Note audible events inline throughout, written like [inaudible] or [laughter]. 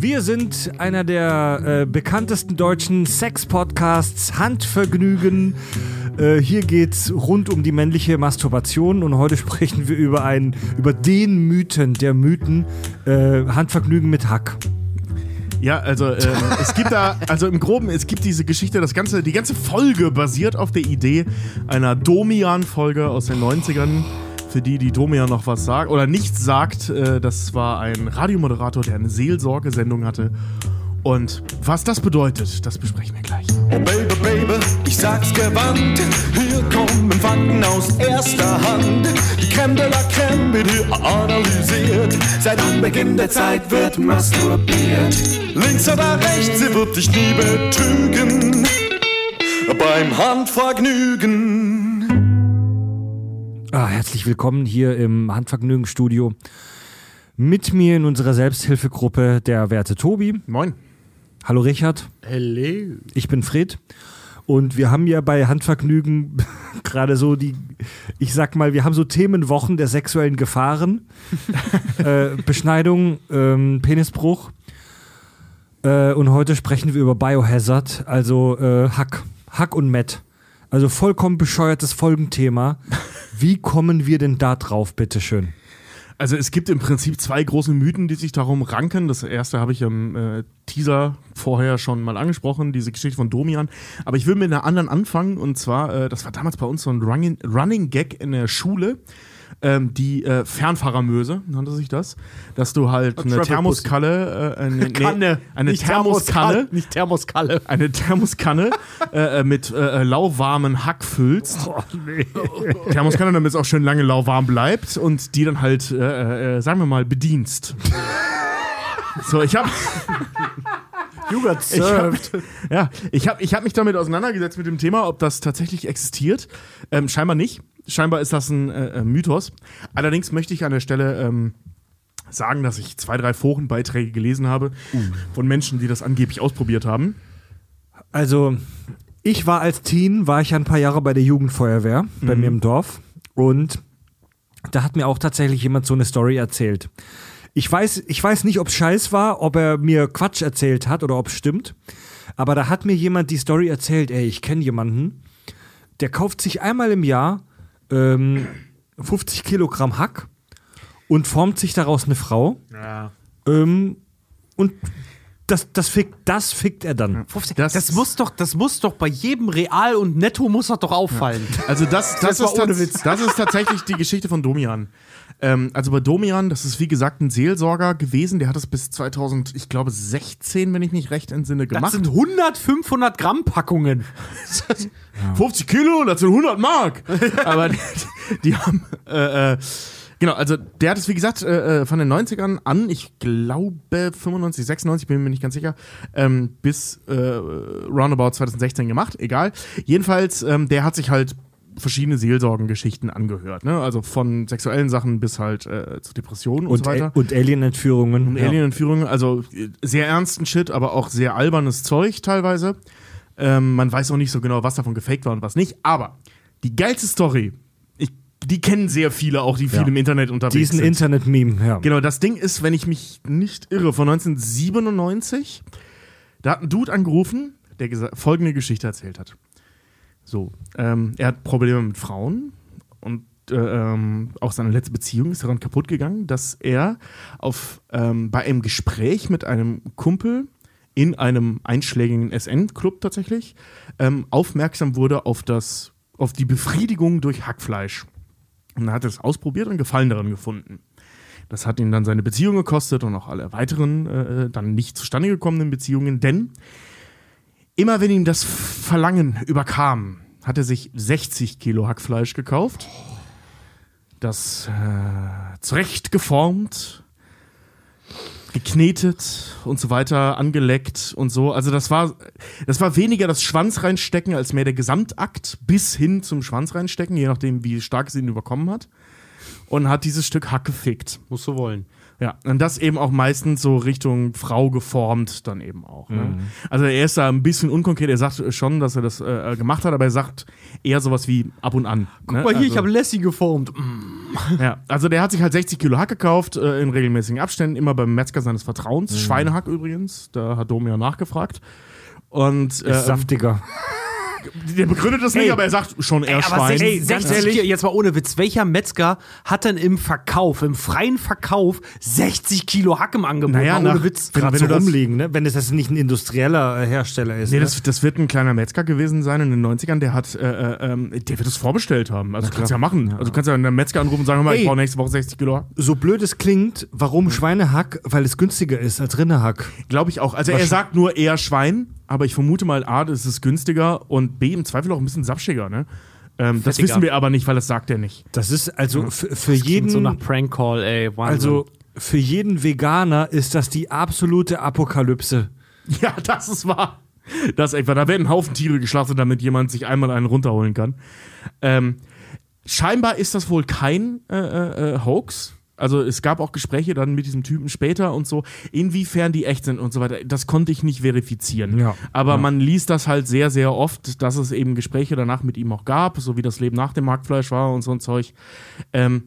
Wir sind einer der äh, bekanntesten deutschen Sex-Podcasts Handvergnügen. Äh, hier geht's rund um die männliche Masturbation und heute [laughs] sprechen wir über einen, über den Mythen der Mythen äh, Handvergnügen mit Hack. Ja, also ähm, [laughs] es gibt da, also im Groben, es gibt diese Geschichte, das ganze, die ganze Folge basiert auf der Idee einer Domian-Folge aus den 90ern. Für die, die Domian noch was sagt oder nichts sagt, äh, das war ein Radiomoderator, der eine Seelsorgesendung hatte. Und was das bedeutet, das besprechen wir gleich. Oh Baby, Baby, ich sag's gewandt. Hier kommen Fakten aus erster Hand. Die Creme de la Creme wird hier analysiert. Seit Anbeginn der Zeit wird masturbiert. Links oder rechts, sie wird dich nie betrügen. Beim Handvergnügen. Ah, herzlich willkommen hier im Handvergnügen-Studio. Mit mir in unserer Selbsthilfegruppe der werte Tobi. Moin. Hallo Richard. Hello. Ich bin Fred. Und wir haben ja bei Handvergnügen [laughs] gerade so die, ich sag mal, wir haben so Themenwochen der sexuellen Gefahren. [laughs] äh, Beschneidung, ähm, Penisbruch. Äh, und heute sprechen wir über Biohazard, also äh, Hack. Hack und Matt. Also vollkommen bescheuertes Folgenthema. Wie kommen wir denn da drauf, bitteschön? Also es gibt im Prinzip zwei große Mythen, die sich darum ranken. Das erste habe ich im äh, Teaser vorher schon mal angesprochen, diese Geschichte von Domian. Aber ich will mit einer anderen anfangen. Und zwar, äh, das war damals bei uns so ein Running, Running Gag in der Schule. Ähm, die äh, Fernfahrermöse nannte sich das, dass du halt A eine Thermoskalle, äh, eine, nee, Kanne. eine Nicht Thermoskanne, Thermoskalle, Nicht Thermoskalle. eine Thermoskanne [laughs] äh, äh, mit äh, äh, lauwarmen Hack füllst. Oh, nee. Thermoskanne, damit es auch schön lange lauwarm bleibt und die dann halt, sagen wir mal, bedienst. So, ich habe [laughs] You got ich hab, served. [laughs] ja, ich hab, ich hab mich damit auseinandergesetzt mit dem Thema, ob das tatsächlich existiert. Ähm, scheinbar nicht. Scheinbar ist das ein äh, äh, Mythos. Allerdings möchte ich an der Stelle ähm, sagen, dass ich zwei, drei Forenbeiträge gelesen habe von Menschen, die das angeblich ausprobiert haben. Also, ich war als Teen, war ich ein paar Jahre bei der Jugendfeuerwehr bei mir im Dorf und da hat mir auch tatsächlich jemand so eine Story erzählt. Ich weiß, ich weiß nicht, ob es scheiß war, ob er mir Quatsch erzählt hat oder ob es stimmt, aber da hat mir jemand die Story erzählt, ey, ich kenne jemanden, der kauft sich einmal im Jahr ähm, 50 Kilogramm Hack und formt sich daraus eine Frau Ja. ähm, und das, das, fickt, das fickt er dann. Das- Das, muss doch, das muss doch bei jedem Real und Netto muss das doch auffallen. Also das, das, Das war ist, Witz. das ist tatsächlich die Geschichte von Domian. Ähm, also bei Domian, das ist wie gesagt ein Seelsorger gewesen, der hat es bis 2000, ich glaube 16, wenn ich mich recht entsinne, Das gemacht. sind 100, 500 Gramm Packungen. [laughs] 50 Kilo, das sind 100 Mark. [laughs] Aber die, die haben, äh, äh, genau, also der hat es wie gesagt äh, äh, von den 90ern an, ich glaube 95, 96, bin mir nicht ganz sicher, ähm, bis äh, roundabout 2016 gemacht, egal. Jedenfalls, ähm, der hat sich halt verschiedene Seelsorgengeschichten angehört, ne? Also von sexuellen Sachen bis halt äh, zu Depressionen und, Und, so weiter. Und Alien-Entführungen. Und Alien-Entführungen, also äh, sehr ernsten Shit, aber auch sehr albernes Zeug teilweise. Ähm, man weiß auch nicht so genau, was davon gefaked war und was nicht. Aber die geilste Story, ich, die kennen sehr viele, auch die viel Ja. im Internet unterwegs Diesen sind. Internet-Meme, ja. Genau, das Ding ist, wenn ich mich nicht irre, von 1997, da hat ein Dude angerufen, der folgende Geschichte erzählt hat. So, ähm, er hat Probleme mit Frauen und äh, ähm, auch seine letzte Beziehung ist daran kaputt gegangen, dass er auf, ähm, bei einem Gespräch mit einem Kumpel in einem einschlägigen SN-Club tatsächlich ähm, aufmerksam wurde auf, das, auf die Befriedigung durch Hackfleisch. Und er hat es ausprobiert und Gefallen daran gefunden. Das hat ihn dann seine Beziehung gekostet und auch alle weiteren äh, dann nicht zustande gekommenen Beziehungen, denn immer wenn ihm das Verlangen überkam, hat er sich 60 Kilo Hackfleisch gekauft, das äh, zurecht geformt, geknetet und so weiter, angeleckt und so. Also das war, das war weniger das Schwanz reinstecken als mehr der Gesamtakt bis hin zum Schwanz reinstecken, je nachdem, wie stark es ihn überkommen hat. Und hat dieses Stück Hack gefickt. Musst du wollen. Ja, und das eben auch meistens so Richtung Frau geformt dann eben auch. Ne? Also er ist da ein bisschen unkonkret, er sagt schon, dass er das äh, gemacht hat, aber er sagt eher sowas wie ab und an. Guck mal hier, ich habe Lassie geformt. Mm. Ja, also der hat sich halt 60 Kilo Hack gekauft, äh, in regelmäßigen Abständen, immer beim Metzger seines Vertrauens. Schweinehack übrigens, da hat Dom ja nachgefragt. Und Ist äh, saftiger. Der begründet das nicht, Ey. aber er sagt schon eher Schwein. 60, Ey, ganz 60 ehrlich- Kilo, jetzt mal ohne Witz, welcher Metzger hat denn im Verkauf, im freien Verkauf 60 Kilo Hack im Angebot? Naja, Mal ohne nach- Witz. Wenn- Gerade wenn das- rumliegen, ne? Wenn das jetzt nicht ein industrieller äh, Hersteller ist. Nee, ne? das, das wird ein kleiner Metzger gewesen sein in den 90ern, der hat, äh, äh, ähm, der wird es vorbestellt haben. Also kannst du ja machen. Also du kannst ja einen Metzger anrufen und sagen, hör mal, ich brauche nächste Woche 60 Kilo Hack. so blöd es klingt, warum Schweinehack? Weil es günstiger ist als Rinderhack. Glaube ich auch. Also er sagt nur eher Schwein, aber ich vermute mal, A, das ist günstiger und B, im Zweifel auch ein bisschen sapschiger, ne? Ähm, das wissen wir aber nicht, weil das sagt er nicht. Das ist also f- für Klingt jeden. so nach Prank Call, ey. Wahnsinn. also für jeden Veganer ist das die absolute Apokalypse. [laughs] Ja, das ist wahr. Das ist einfach, da werden ein Haufen Tiere geschlachtet, damit jemand sich einmal einen runterholen kann. Ähm, scheinbar ist das wohl kein äh, äh, äh, Hoax. Also es gab auch Gespräche dann mit diesem Typen später und so, inwiefern die echt sind und so weiter. Das konnte ich nicht verifizieren. Ja. Aber man liest das halt sehr, sehr oft, dass es eben Gespräche danach mit ihm auch gab, so wie das Leben nach dem Marktfleisch war und so ein Zeug. Ähm,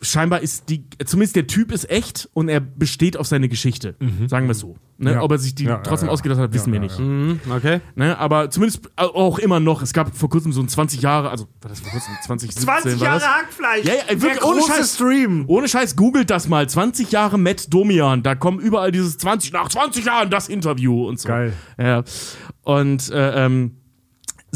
scheinbar ist die, zumindest der Typ ist echt und er besteht auf seine Geschichte. Sagen wir es so. Ne? Ja. Ob er sich die Ja, trotzdem ja. ausgedacht hat, wissen Ja, wir ja, nicht. Mhm, okay. Ne? Aber zumindest auch immer noch, es gab vor kurzem so ein 20 Jahre, also war das vor kurzem, 2017 war das? Hackfleisch. Ja, ja, wirklich, ohne Scheiß. Stream. Ohne Scheiß, googelt das mal. 20 Jahre Matt Domian. Da kommen überall dieses 20, nach 20 Jahren das Interview und so. Geil. Ja. Und äh, ähm,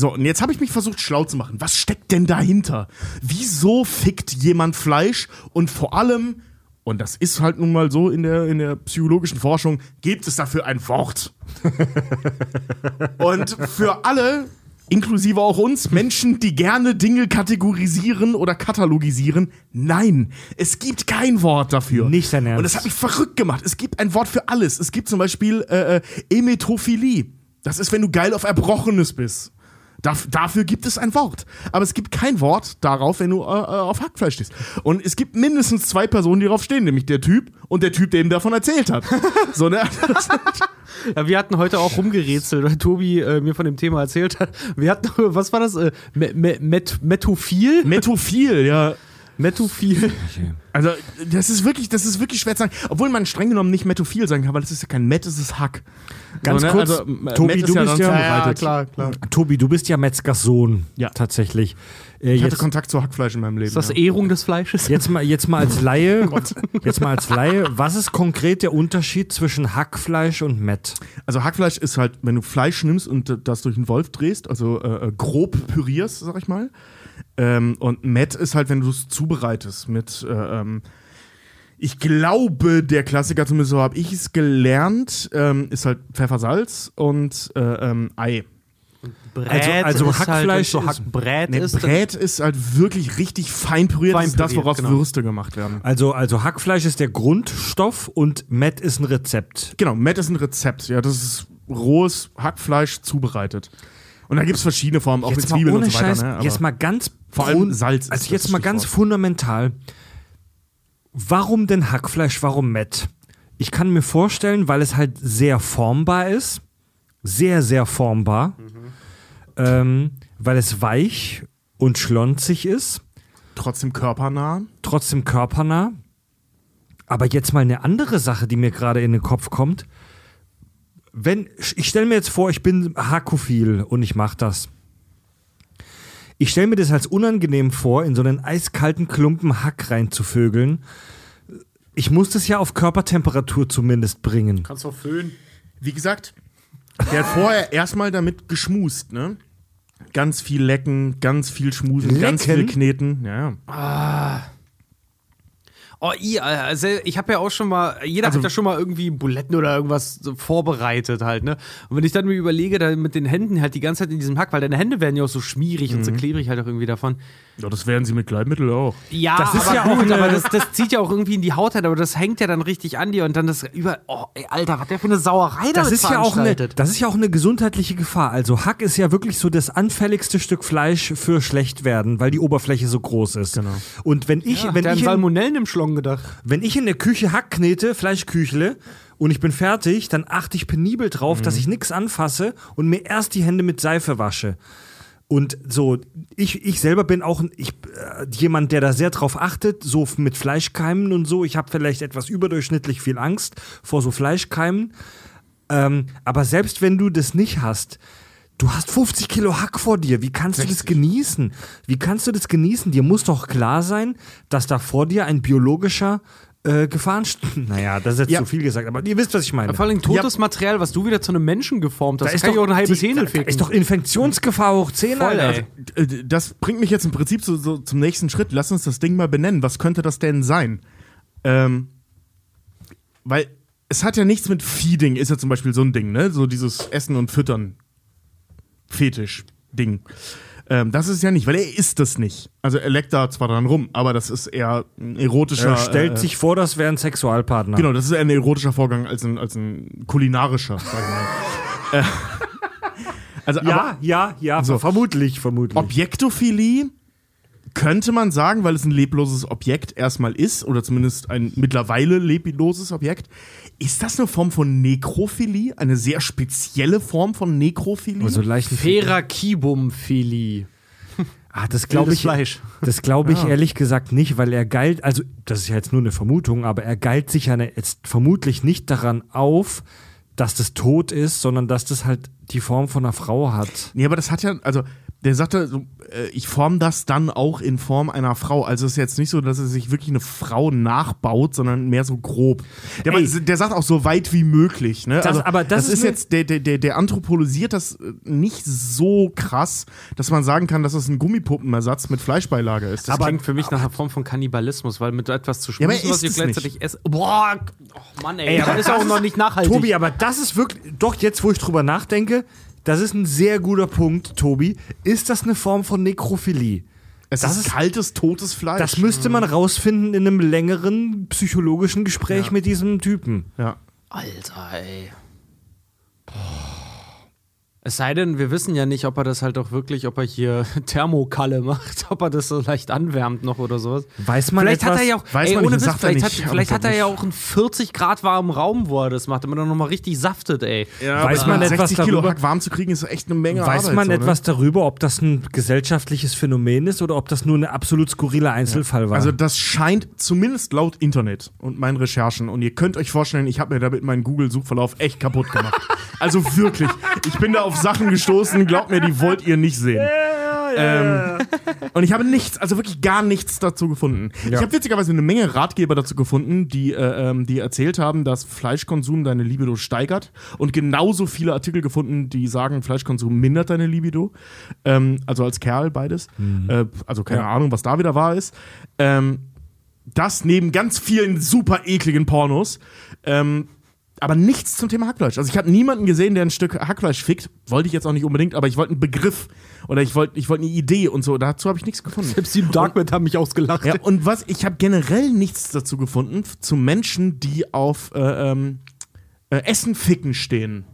so, und jetzt habe ich mich versucht, schlau zu machen. Was steckt denn dahinter? Wieso fickt jemand Fleisch? Und vor allem, und das ist halt nun mal so in der, in der psychologischen Forschung, gibt es dafür ein Wort. [laughs] und für alle, inklusive auch uns, Menschen, die gerne Dinge kategorisieren oder katalogisieren, nein, es gibt kein Wort dafür. Nicht dein Ernst. Und das hat mich verrückt gemacht. Es gibt ein Wort für alles. Es gibt zum Beispiel äh, äh, Emetophilie. Das ist, wenn du geil auf Erbrochenes bist. Daf dafür gibt es ein Wort. Aber es gibt kein Wort darauf, wenn du äh, äh, auf Hackfleisch stehst. Und es gibt mindestens zwei Personen, die darauf stehen, nämlich der Typ und der Typ, der ihm davon erzählt hat. [laughs] so, ne? [laughs] Ja, wir hatten heute auch rumgerätselt, weil Tobi äh, mir von dem Thema erzählt hat. Wir hatten, [laughs] was war das? Äh, Me Me Met Metophil? Metophil, ja. Metophil. Also, das ist wirklich, das ist wirklich schwer zu sagen. Obwohl man streng genommen nicht Metophil sagen kann, weil das ist ja kein Met, das ist Hack. Ganz So, ne? kurz, also, Tobi, Met du ist bist ja- zubereitet. klar, klar. Tobi, du bist ja Metzgers Sohn. Ja. Tatsächlich. Äh, Ich hatte jetzt, Kontakt zu Hackfleisch in meinem Leben. Ist das ja. Ehrung des Fleisches? jetzt, mal, jetzt mal als Laie. [laughs] jetzt mal als Laie. Was ist konkret der Unterschied zwischen Hackfleisch und Mett? Also Hackfleisch ist halt, wenn du Fleisch nimmst und äh, das durch einen Wolf drehst, also äh, äh, grob pürierst, sag ich mal. Ähm, und Met ist halt, wenn du es zubereitest mit, äh, ähm, ich glaube, der Klassiker, zumindest so habe ich es gelernt, ähm, ist halt Pfeffersalz und äh, ähm, Ei. Brät Also- also ist halt, Hackfleisch wenn's so ist- Hackbrät Nee, ist. Brät ist halt wirklich richtig fein püriert. Fein das ist das, püriert, woraus genau. Würste gemacht werden. Also, also Hackfleisch ist der Grundstoff und Mett ist ein Rezept. Genau, Met ist ein Rezept. Ja, das ist rohes Hackfleisch zubereitet. Und da gibt es verschiedene Formen, auch mit Jetzt mal Zwiebeln und so weiter. Scheiß, ne? Jetzt mal ganz Vor allem Salz ist Also jetzt mal ganz Stichwort. fundamental. Warum denn Hackfleisch? Warum Mett? Ich kann mir vorstellen, weil es halt sehr formbar ist, sehr sehr formbar, ähm, weil es weich und schlonzig ist, trotzdem körpernah. trotzdem körpernah. Aber jetzt mal eine andere Sache, die mir gerade in den Kopf kommt. Wenn ich stelle mir jetzt vor, ich bin Hackophil und ich mache das. Ich stelle mir das als unangenehm vor, in so einen eiskalten Klumpen Hack reinzuvögeln. Ich muss das ja auf Körpertemperatur zumindest bringen. Kannst du föhnen. Wie gesagt, der hat vorher erstmal damit geschmust, ne? Ganz viel lecken, ganz viel schmusen, ganz Lecken? viel kneten. Ja, ja. Oh, i, also ich habe ja auch schon mal, jeder Also hat ja schon mal irgendwie Buletten oder irgendwas so vorbereitet halt, ne? Und wenn ich dann mir überlege, da mit den Händen halt die ganze Zeit in diesem Hack, weil deine Hände werden ja auch so schmierig Mhm. und so klebrig halt auch irgendwie davon. ja, das werden sie mit Gleitmittel auch. Ja, Das ist aber ja auch gut, eine- aber das, das zieht ja auch irgendwie in die Haut halt, aber das hängt ja dann richtig an dir und dann das über, oh, ey, Alter, was der für eine Sauerei Das ist, ja auch eine, das ist ja auch eine gesundheitliche Gefahr. Also Hack ist ja wirklich so das anfälligste Stück Fleisch für schlecht werden, weil die Oberfläche so groß ist. Genau. Und wenn ich, ja, wenn ich in, Salmonellen im Schlong gedacht. Wenn ich in der Küche Hack knete, Fleischküchle, und ich bin fertig, dann achte ich penibel drauf, Mhm. dass ich nichts anfasse und mir erst die Hände mit Seife wasche. Und so, ich, ich selber bin auch ich, äh, jemand, der da sehr drauf achtet, so mit Fleischkeimen und so. Ich habe vielleicht etwas überdurchschnittlich viel Angst vor so Fleischkeimen. Ähm, aber selbst wenn du das nicht hast, du hast 50 Kilo Hack vor dir. Wie kannst du das genießen? Wie kannst du das genießen? Dir muss doch klar sein, dass da vor dir ein biologischer äh, Gefahrenstand. [laughs] Naja, das ist jetzt Ja. zu viel gesagt, aber ihr wisst, was ich meine. Vor allem totes Material, was du wieder zu einem Menschen geformt hast. Da Das kann ich auch ein halbes Hähnel ficken. ist doch Infektionsgefahr hoch 10, Voll, Alter. Äh, Das bringt mich jetzt im Prinzip so, so zum nächsten Schritt. Lass uns das Ding mal benennen. Was könnte das denn sein? Ähm, weil es hat ja nichts mit Feeding, ist ja zum Beispiel so ein Ding, ne? So dieses Essen und Füttern. Fetisch-Ding. Ähm, das ist ja nicht, weil er isst das nicht. Also er leckt da zwar dran rum, aber das ist eher ein erotischer. Er stellt äh, sich vor, das wäre ein Sexualpartner. Genau, das ist eher ein erotischer Vorgang als ein, als ein kulinarischer, sag ich mal. [laughs] äh, also, aber Ja, ja, ja, So. vermutlich, vermutlich. Objektophilie könnte man sagen, weil es ein lebloses Objekt erstmal ist, oder zumindest ein mittlerweile lebloses Objekt. Ist das eine Form von Nekrophilie? Eine sehr spezielle Form von Nekrophilie? also leichten Ferakibum-Philie. [laughs] Ah, das glaube ich. Fleisch. Das glaube ich ehrlich gesagt nicht, weil er galt, also das ist ja jetzt nur eine Vermutung, aber er galt sich ja ne- jetzt vermutlich nicht daran auf, dass das tot ist, sondern dass das halt die Form von einer Frau hat. nee, aber das hat ja, also der sagte, so, äh, ich forme das dann auch in Form einer Frau. Also es ist jetzt nicht so, dass er sich wirklich eine Frau nachbaut, sondern mehr so grob. Der, Ey. der sagt auch so weit wie möglich. Ne? Das- also, aber das ist ist mir- jetzt, der, der, der, der anthropologisiert das äh, nicht so krass, dass man sagen kann, dass es ein Gummipuppenersatz mit Fleischbeilage ist. Das klingt für mich nach einer Form von Kannibalismus, weil mit etwas zu Ja, aber schmusen, er was es gleichzeitig esse. Boah, oh Mann, ey, Ey, aber das ist auch das noch ist- nicht nachhaltig. Tobi, aber das ist wirklich, doch jetzt, wo ich drüber nachdenke, das ist ein sehr guter Punkt, Tobi. Ist das eine Form von Nekrophilie? Es Das ist, ist- kaltes, totes Fleisch. Das müsste man rausfinden in einem längeren psychologischen Gespräch Ja. mit diesem Typen. ja. Alter, ey. Es sei denn, wir wissen ja nicht, ob er das halt auch wirklich, ob er hier [laughs] Thermokalle macht, [laughs] ob er das so leicht anwärmt noch oder sowas. Weiß man vielleicht etwas? hat er ja auch, Weiß ey, man ohne nicht, Witz, vielleicht, hat, vielleicht hat er ja auch einen 40 Grad warmen Raum, wo er das macht, damit er nochmal richtig saftet, ey. Ja, Weiß man etwas 60 Kilo darüber? Hack warm zu kriegen, ist echt eine Menge Weiß Arbeit. man so, ne? etwas darüber, ob das ein gesellschaftliches Phänomen ist oder ob das nur ein absolut skurriler Einzelfall war? Also das scheint zumindest laut Internet und meinen Recherchen und ihr könnt euch vorstellen, ich habe mir damit meinen Google-Suchverlauf echt kaputt gemacht. [laughs] also wirklich, ich bin da auf Sachen gestoßen, glaubt mir, die wollt ihr nicht sehen. Ähm, und ich habe nichts, also wirklich gar nichts dazu gefunden. Ich habe witzigerweise eine Menge Ratgeber dazu gefunden, die, äh, ähm, die erzählt haben, dass Fleischkonsum deine Libido steigert. Und genauso viele Artikel gefunden, die sagen, Fleischkonsum mindert deine Libido. Ähm, also als Kerl beides. Äh, also keine Ja. Ahnung, was da wieder wahr ist. Ähm, das neben ganz vielen super ekligen Pornos. Ähm, aber nichts zum Thema Hackfleisch. Also ich habe niemanden gesehen, der ein Stück Hackfleisch fickt. Wollte ich jetzt auch nicht unbedingt, aber ich wollte einen Begriff oder ich wollte ich wollte eine Idee und so. Dazu habe ich nichts gefunden. Selbst die im Darknet haben mich ausgelacht. Ja, und was ich habe generell nichts dazu gefunden zu Menschen, die auf äh, ähm, äh, Essen ficken stehen.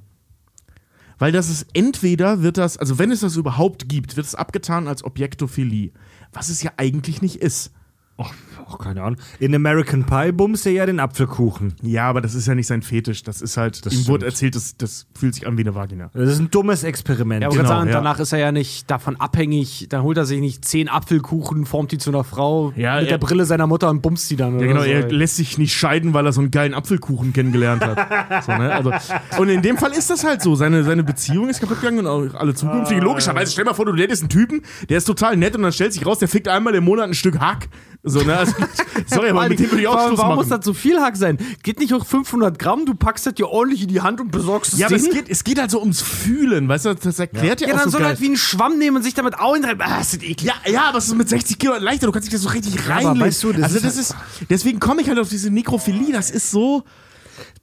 Weil das ist entweder wird das, also wenn es das überhaupt gibt, wird es abgetan als Objektophilie, was es ja eigentlich nicht ist. Ach, ach, keine Ahnung. In American Pie bumst er ja den Apfelkuchen. Ja, aber das ist ja nicht sein Fetisch. Das ist halt, Das ihm stimmt. wurde erzählt, das, das fühlt sich an wie eine Vagina. Das ist ein dummes Experiment. Ja, aber Genau, sagen, ja. danach ist er ja nicht davon abhängig, dann holt er sich nicht zehn Apfelkuchen, formt die zu einer Frau Ja, mit er- der Brille seiner Mutter und bumst die dann. Ja, oder genau, so, er lässt sich nicht scheiden, weil er so einen geilen Apfelkuchen kennengelernt hat. [laughs] so, ne? also, und in dem Fall ist das halt so. Seine, seine Beziehung ist kaputt gegangen und auch alle zukünftige. Logischerweise, stell dir mal vor, du lädst einen Typen, der ist total nett und dann stellt sich raus, der fickt einmal im Monat ein Stück Hack. So, ne? also, [laughs] sorry, aber mit dem würde ich auch warum, Schluss warum machen. muss das so viel Hack sein? Geht nicht auch 500 Gramm, du packst das dir ordentlich in die Hand und besorgst es ja, aber es geht, es geht halt so ums Fühlen, weißt du? Das erklärt ja, ja, auch dann so soll er geil. halt wie einen Schwamm nehmen und sich damit einreiben. Ah, ist das eklig. Ja, ja, aber es ist mit 60 Kilo leichter, du kannst dich da so richtig reinlegen. weißt du, das also ist das ist, deswegen komme ich halt auf diese Nekrophilie, das ist so,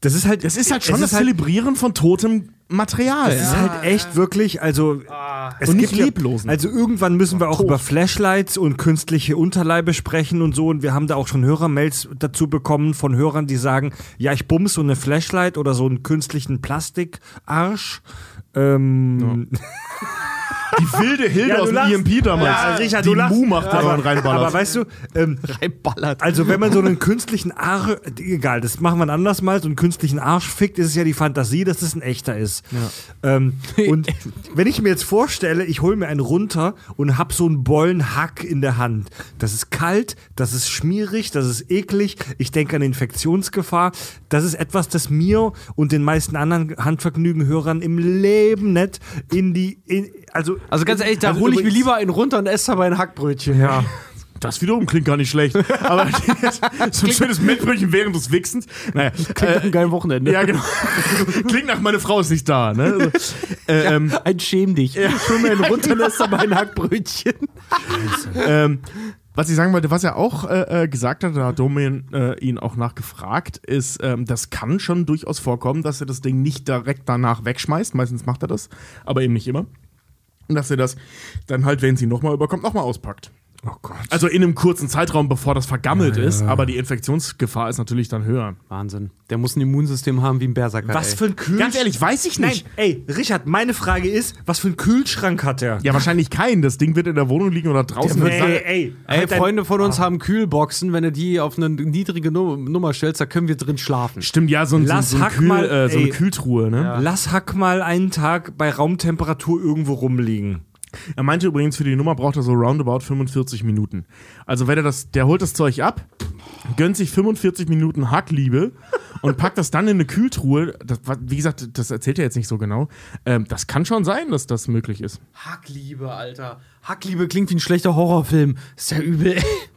Das ist halt, das ist halt schon das halt, Zelebrieren von totem Material. es ist halt echt wirklich, also es Und nicht gibt ja- leblosen. Also irgendwann müssen wir auch Tot. über Flashlights und künstliche Unterleibe sprechen und so. Und wir haben da auch schon Hörermails dazu bekommen von Hörern, die sagen, ja, ich bums so eine Flashlight oder so einen künstlichen Plastikarsch. Ähm, [laughs] Die wilde Hilde Ja, aus dem. EMP damals. Ja, Richard, die. Mu macht, der man reinballert. Aber weißt du, ähm, Reinballert. also wenn man so einen künstlichen Arsch, egal, das machen wir ein anderes Mal, so einen künstlichen Arsch fickt, ist es ja die Fantasie, dass es ein echter ist. Ähm, [laughs] und wenn ich mir jetzt vorstelle, ich hole mir einen runter und hab so einen Bollenhack in der Hand. Das ist kalt, das ist schmierig, das ist eklig. Ich denke an Infektionsgefahr. Das ist etwas, das mir und den meisten anderen Handvergnügenhörern im Leben nicht in die, in, also, Also ganz ehrlich, da Also hole ich mir lieber einen runter und esse dabei ein Hackbrötchen. ja. Das wiederum klingt gar nicht schlecht. Aber [laughs] so ein schönes Mettbrötchen während des Wichsens. Naja, Klingt nach einem geilen Wochenende. ja, genau. [laughs] Klingt nach, meine Frau ist nicht da. Ne? Also, äh, ähm, Ein Schäm dich. Ich hol mir einen runter und esse dabei ein Hackbrötchen. [laughs] ähm, was ich sagen wollte, was er auch äh, äh, gesagt hat, da hat Domin äh, ihn auch nachgefragt, ist, ähm, das kann schon durchaus vorkommen, dass er das Ding nicht direkt danach wegschmeißt. Meistens macht er das, aber eben nicht immer. Und dass er das dann halt, wenn sie nochmal überkommt, nochmal auspackt. Oh Gott. Also in einem kurzen Zeitraum, bevor das vergammelt ist, aber die Infektionsgefahr ist natürlich dann höher. Wahnsinn. Der muss ein Immunsystem haben wie ein Berserker. Was ey. für ein Kühlschrank? Ganz ehrlich, weiß ich Nein, nicht. ey, Richard, meine Frage ist, was für ein Kühlschrank hat er? Ja, wahrscheinlich keinen. Das Ding wird in der Wohnung liegen oder draußen. ey, Sa- ey, Ey, halt dein- Freunde von uns haben Kühlboxen. Wenn du die auf eine niedrige Nu- Nummer stellst, da können wir drin schlafen. Stimmt, ja, so, ein, so, Lass so, ein Hack Kühl, mal, äh, so eine ey. Kühltruhe, ne? Lass Hack mal einen Tag bei Raumtemperatur irgendwo rumliegen. Er meinte übrigens, für die Nummer braucht er so roundabout 45 Minuten. Also wenn er das, der holt das Zeug ab, gönnt sich 45 Minuten Hackliebe und packt das dann in eine Kühltruhe. Das, wie gesagt, das erzählt er jetzt nicht so genau. Ähm, das kann schon sein, dass das möglich ist. Hackliebe, Alter. Hackliebe klingt wie ein schlechter Horrorfilm. Ist ja übel. [laughs]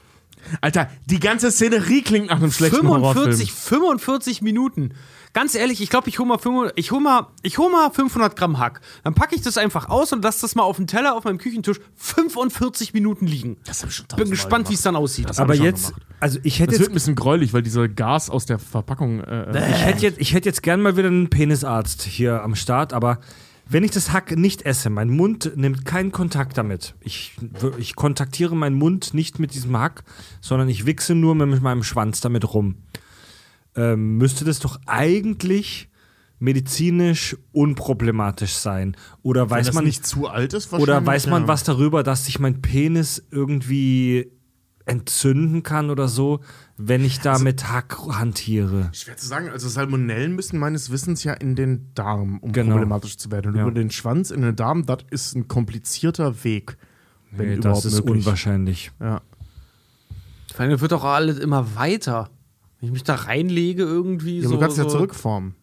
Alter, die ganze Szenerie klingt nach einem schlechten 45, 45 Minuten. Ganz ehrlich, ich glaube, ich hole mal, 500 ich hol mal, ich hol mal 500 Gramm Hack. Dann packe ich das einfach aus und lasse das mal auf den Teller auf meinem Küchentisch 45 Minuten liegen. Das hab ich schon Bin gespannt, wie es dann aussieht. Das Aber jetzt, gemacht. also ich hätte Das wird jetzt, ein bisschen gräulich, weil dieser Gas aus der Verpackung. Äh, ich hätte jetzt, ich hätte jetzt gern mal wieder einen Penisarzt hier am Start, aber wenn ich das Hack nicht esse, mein Mund nimmt keinen Kontakt damit. Ich, ich kontaktiere meinen Mund nicht mit diesem Hack, sondern ich wichse nur mit meinem Schwanz damit rum. Ähm, müsste das doch eigentlich medizinisch unproblematisch sein? Oder weiß das man nicht zu alt ist, Oder weiß man ja. was darüber, dass sich mein Penis irgendwie entzünden kann oder so, wenn ich da mit Hack hantiere? Schwer zu sagen. Also Salmonellen müssen meines Wissens ja in den Darm, um Genau. problematisch zu werden. Und Ja. über den Schwanz in den Darm, das ist ein komplizierter Weg. Wenn Nee, überhaupt das ist möglich. unwahrscheinlich. Ja. Vor allem wird doch alles immer weiter. Wenn ich mich da reinlege irgendwie ja so. du kannst ja so zurückformen.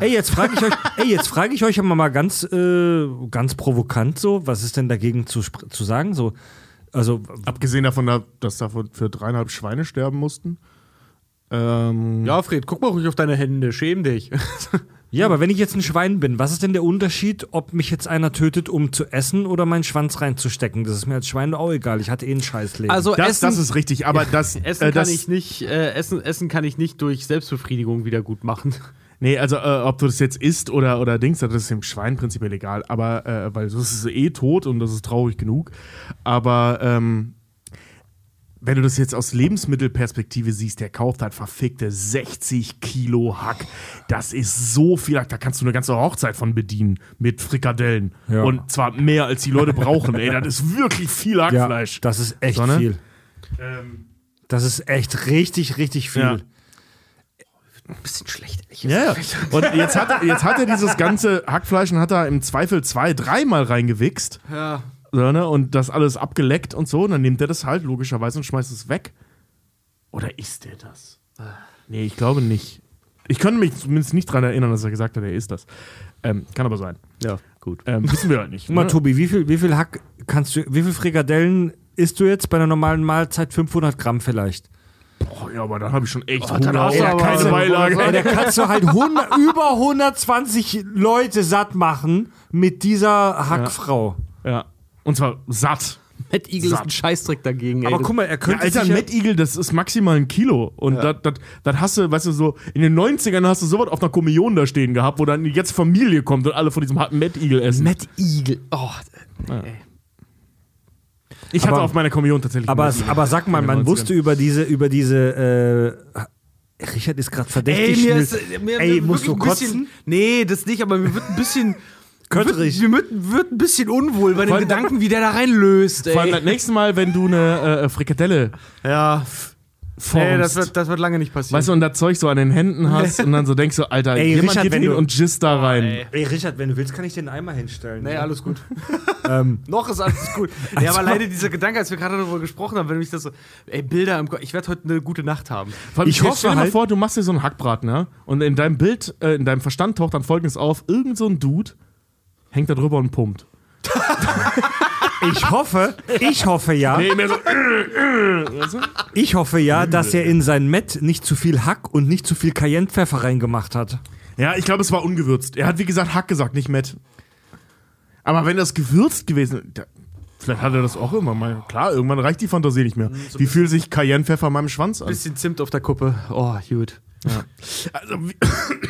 Ey, jetzt frage ich euch, [laughs] ey, jetzt frage ich euch aber mal ganz, äh, ganz provokant so, was ist denn dagegen zu, zu sagen? So, also, Abgesehen davon, da- dass da für dreieinhalb Schweine sterben mussten. Ähm, Ja, Fred, guck mal ruhig auf deine Hände, schäm dich. [laughs] ja, aber wenn ich jetzt ein Schwein bin, was ist denn der Unterschied, ob mich jetzt einer tötet, um zu essen oder meinen Schwanz reinzustecken? Das ist mir als Schwein auch egal. Ich hatte eh ein Scheißleben. Also das, Essen, das ist richtig, aber das, Essen äh, kann das ich nicht, äh, Essen, Essen kann ich nicht durch Selbstbefriedigung wieder gut machen. Nee, also äh, ob du das jetzt isst oder, oder Dings, das ist dem Schwein prinzipiell egal. Aber, äh, weil das ist eh tot und das ist traurig genug. Aber ähm, wenn du das jetzt aus Lebensmittelperspektive siehst, der kauft halt verfickte 60 Kilo Hack. Das ist so viel Hack, da kannst du eine ganze Hochzeit von bedienen mit Frikadellen. Ja. Und zwar mehr, als die Leute brauchen. Ey, das ist wirklich viel ja, Hackfleisch. das ist echt So, ne? viel. Ähm, Das ist echt richtig, richtig viel. Ja. Ein bisschen schlecht. Ja, ja. Und jetzt hat, er- jetzt hat er dieses ganze Hackfleisch und hat da im Zweifel zwei, dreimal reingewichst. ja. So, ne? Und das alles abgeleckt und so. Und dann nimmt er das halt logischerweise und schmeißt es weg. Oder isst er das? Nee, ich glaube nicht. Ich könnte mich zumindest nicht daran erinnern, dass er gesagt hat, er isst das. Ähm, kann aber sein. Ja, gut. Ähm, wissen wir halt nicht. Guck mal, ne? Tobi, wie viel, wie viel Hack kannst du, wie viel Frikadellen isst du jetzt bei einer normalen Mahlzeit? 500 Gramm vielleicht. Boah, ja, aber dann habe ich schon echt dann Hunger. hast du aber- keine Beilage. Ey, da kannst du halt 100, [laughs] über 120 Leute satt machen mit dieser Hackfrau. Ja. Und zwar satt. Matt Eagle ist Satt. ein Scheißdreck dagegen. Aber ey. guck mal, er Ja, könnte Alter, ja, Mad Eagle, das ist maximal ein Kilo. Und das das das hast du, weißt du, so, in den 90ern hast du sowas auf einer Kommunion da stehen gehabt, wo dann jetzt Familie kommt und alle von diesem harten Mad Eagle essen. Matt Eagle. Oh, ey. Ich hatte Aber- auf meiner Kommunion tatsächlich. aber, aber sag mal, man 90ern. wusste über diese, über diese, äh, Richard ist gerade Ey, verdächtig mir schnell. ist, mir, Ey, mir musst du ein bisschen, kotzen? Nee, das nicht, aber mir wird ein bisschen. [laughs] Kötterich. Mir wird, wird ein bisschen unwohl bei den Gedanken, wie der da reinlöst, Vor allem ey. das nächste Mal, wenn du eine äh, Frikadelle Ja, formst. nee, das wird, das wird lange nicht passieren. Weißt du, und das Zeug so an den Händen hast [laughs] und dann so denkst du, Alter, Ey, jemand Richard, geht wenn hin du- und gisst da rein. ey. Ey, Richard, wenn du willst, kann ich den Eimer hinstellen. Nee, alles gut. [laughs] Ähm, Noch ist alles gut. [laughs] Ja, aber leider dieser Gedanke, als wir gerade darüber gesprochen haben, wenn mich das so, ey, Bilder im Kopf, ich werde heute eine gute Nacht haben. Allem, Ich stell- hoffe stell dir mal halt- vor, du machst dir so einen Hackbraten, ja? Und in deinem Bild, äh, in deinem Verstand taucht dann folgendes auf: irgend so ein Dude hängt da drüber und pumpt. Ich hoffe, ich hoffe ja, Nee, mehr so, weißt du? ich hoffe ja, dass er in sein Met nicht zu viel Hack und nicht zu viel Cayennepfeffer reingemacht hat. Ja, ich glaube, es war ungewürzt. Er hat, wie gesagt, Hack gesagt, nicht Matt. Aber wenn das gewürzt gewesen da, vielleicht hat er das auch irgendwann mal. Klar, irgendwann reicht die Fantasie nicht mehr. wie fühlt sich Cayennepfeffer an meinem Schwanz an? Bisschen Zimt auf der Kuppe. Oh, gut. Also,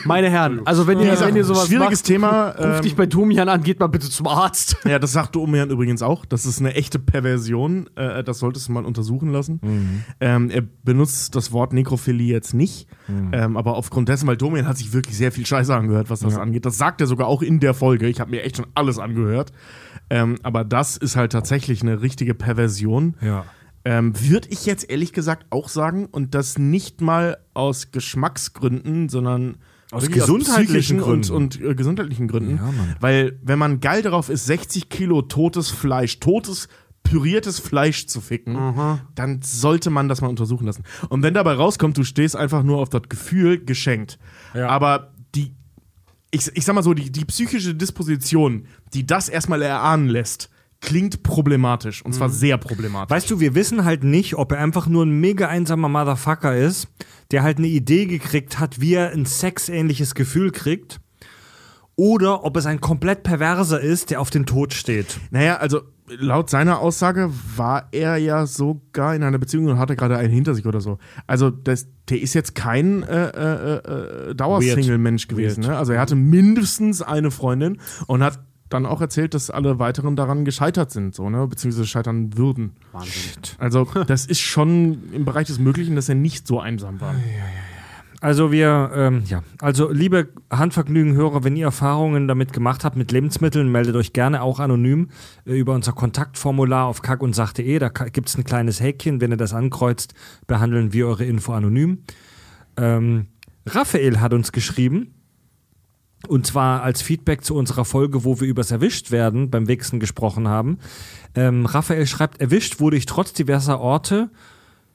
Meine Herren, also wenn ihr, wenn ihr sowas schwieriges macht, Thema. ruft ähm, dich bei Domian an, geht mal bitte zum Arzt. [laughs] Ja, das sagt Domian übrigens auch. Das ist eine echte Perversion. Äh, das solltest du mal untersuchen lassen. Ähm, er benutzt das Wort Nekrophilie jetzt nicht. Ähm, aber aufgrund dessen, weil Domian hat sich wirklich sehr viel Scheiße angehört, was das angeht. Das sagt er sogar auch in der Folge. Ich habe mir echt schon alles angehört. Aber das ist halt tatsächlich eine richtige Perversion. Ja. Ähm, Würde ich jetzt ehrlich gesagt auch sagen. Und das nicht mal aus Geschmacksgründen, sondern Aus gesundheitlichen psychischen Gründen. Und, und äh, gesundheitlichen Gründen. Ja. Weil, wenn man geil darauf ist, 60 Kilo totes Fleisch, totes, püriertes Fleisch zu ficken, dann sollte man das mal untersuchen lassen. Und wenn dabei rauskommt, du stehst einfach nur auf das Gefühl, geschenkt. Ja. Aber die, ich, ich sag mal so, die, die psychische Disposition, die das erstmal erahnen lässt, klingt problematisch. Und zwar sehr problematisch. Weißt du, wir wissen halt nicht, ob er einfach nur ein mega einsamer Motherfucker ist, der halt eine Idee gekriegt hat, wie er ein sexähnliches Gefühl kriegt. Oder ob es ein komplett Perverser ist, der auf den Tod steht. Naja, also laut seiner Aussage war er ja sogar in einer Beziehung und hatte gerade einen hinter sich oder so. Also das, der ist jetzt kein äh, äh, äh, Dauersingle-Mensch gewesen. Ne? Also er hatte mindestens eine Freundin und hat dann auch erzählt, dass alle weiteren daran gescheitert sind, so, ne? beziehungsweise scheitern würden. Wahnsinn. Also das ist schon im Bereich des Möglichen, dass er nicht so einsam war. Also wir, ähm, ja, also liebe Handvergnügen-Hörer, wenn ihr Erfahrungen damit gemacht habt mit Lebensmitteln, meldet euch gerne auch anonym äh, über unser Kontaktformular auf kackundsach.de. Da gibt es ein kleines Häkchen, wenn ihr das ankreuzt, behandeln wir eure Info anonym. Ähm, Raphael hat uns geschrieben, und zwar als Feedback zu unserer Folge, wo wir übers Erwischtwerden beim Wichsen gesprochen haben. Ähm, Raphael schreibt, erwischt wurde ich trotz diverser Orte,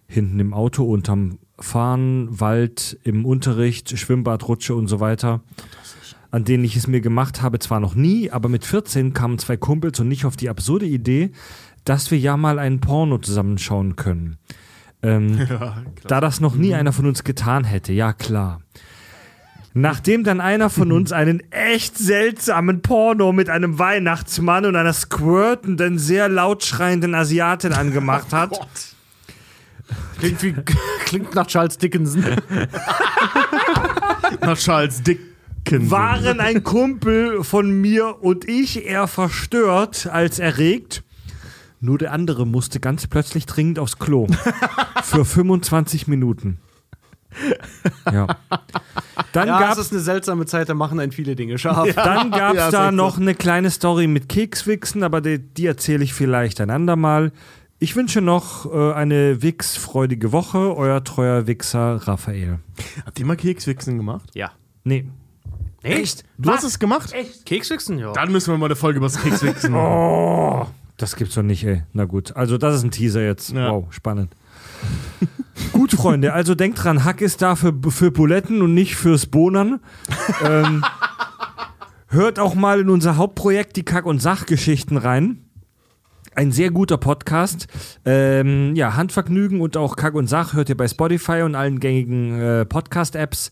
hinten im Auto, unterm Fahren, Wald, im Unterricht, Schwimmbad, Rutsche und so weiter, an denen ich es mir gemacht habe, zwar noch nie, aber mit 14 kamen zwei Kumpels und nicht auf die absurde Idee, dass wir ja mal einen Porno zusammenschauen können. Ähm, [laughs] da das noch nie einer von uns getan hätte, ja klar. Nachdem dann einer von uns einen echt seltsamen Porno mit einem Weihnachtsmann und einer squirtenden, sehr laut schreienden Asiatin angemacht [laughs] hat, Klingt, wie, [laughs] klingt nach Charles Dickinson. [laughs] Nach Charles Dickens. waren ein Kumpel von mir und ich eher verstört als erregt. Nur der andere musste ganz plötzlich dringend aufs Klo. Für 25 Minuten. Ja. Dann Ja, gab es ist eine seltsame Zeit, da machen einen viele Dinge scharf. Dann gab es Ja, da so. noch eine kleine Story mit Kekswichsen, aber die, die erzähle ich vielleicht ein andermal. Ich wünsche noch äh, eine Wix-freudige Woche. Euer treuer Wichser Raphael. Habt ihr mal Kekswichsen gemacht? Ja. Nee. Echt? Du hast es gemacht? Echt? Kekswichsen? Ja. Dann müssen wir mal eine Folge über das Kekswichsen [laughs] machen. Oh, das gibt's doch nicht, ey. Na gut. Also, das ist ein Teaser jetzt. Ja. Wow, spannend. Gut, Freunde. Also, denkt dran, Hack ist da für, für Buletten und nicht fürs Bonern. ähm, hört auch mal in unser Hauptprojekt, die Kack- und Sachgeschichten rein. Ein sehr guter Podcast. Ähm, ja, Handvergnügen und auch Kack und Sach hört ihr bei Spotify und allen gängigen äh, Podcast-Apps.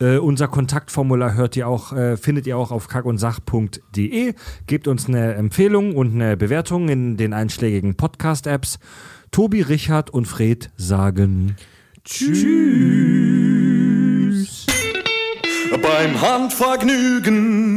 Äh, unser Kontaktformular hört ihr auch, äh, findet ihr auch auf kackundsach.de. Gebt uns eine Empfehlung und eine Bewertung in den einschlägigen Podcast-Apps. Tobi, Richard und Fred sagen Beim Handvergnügen.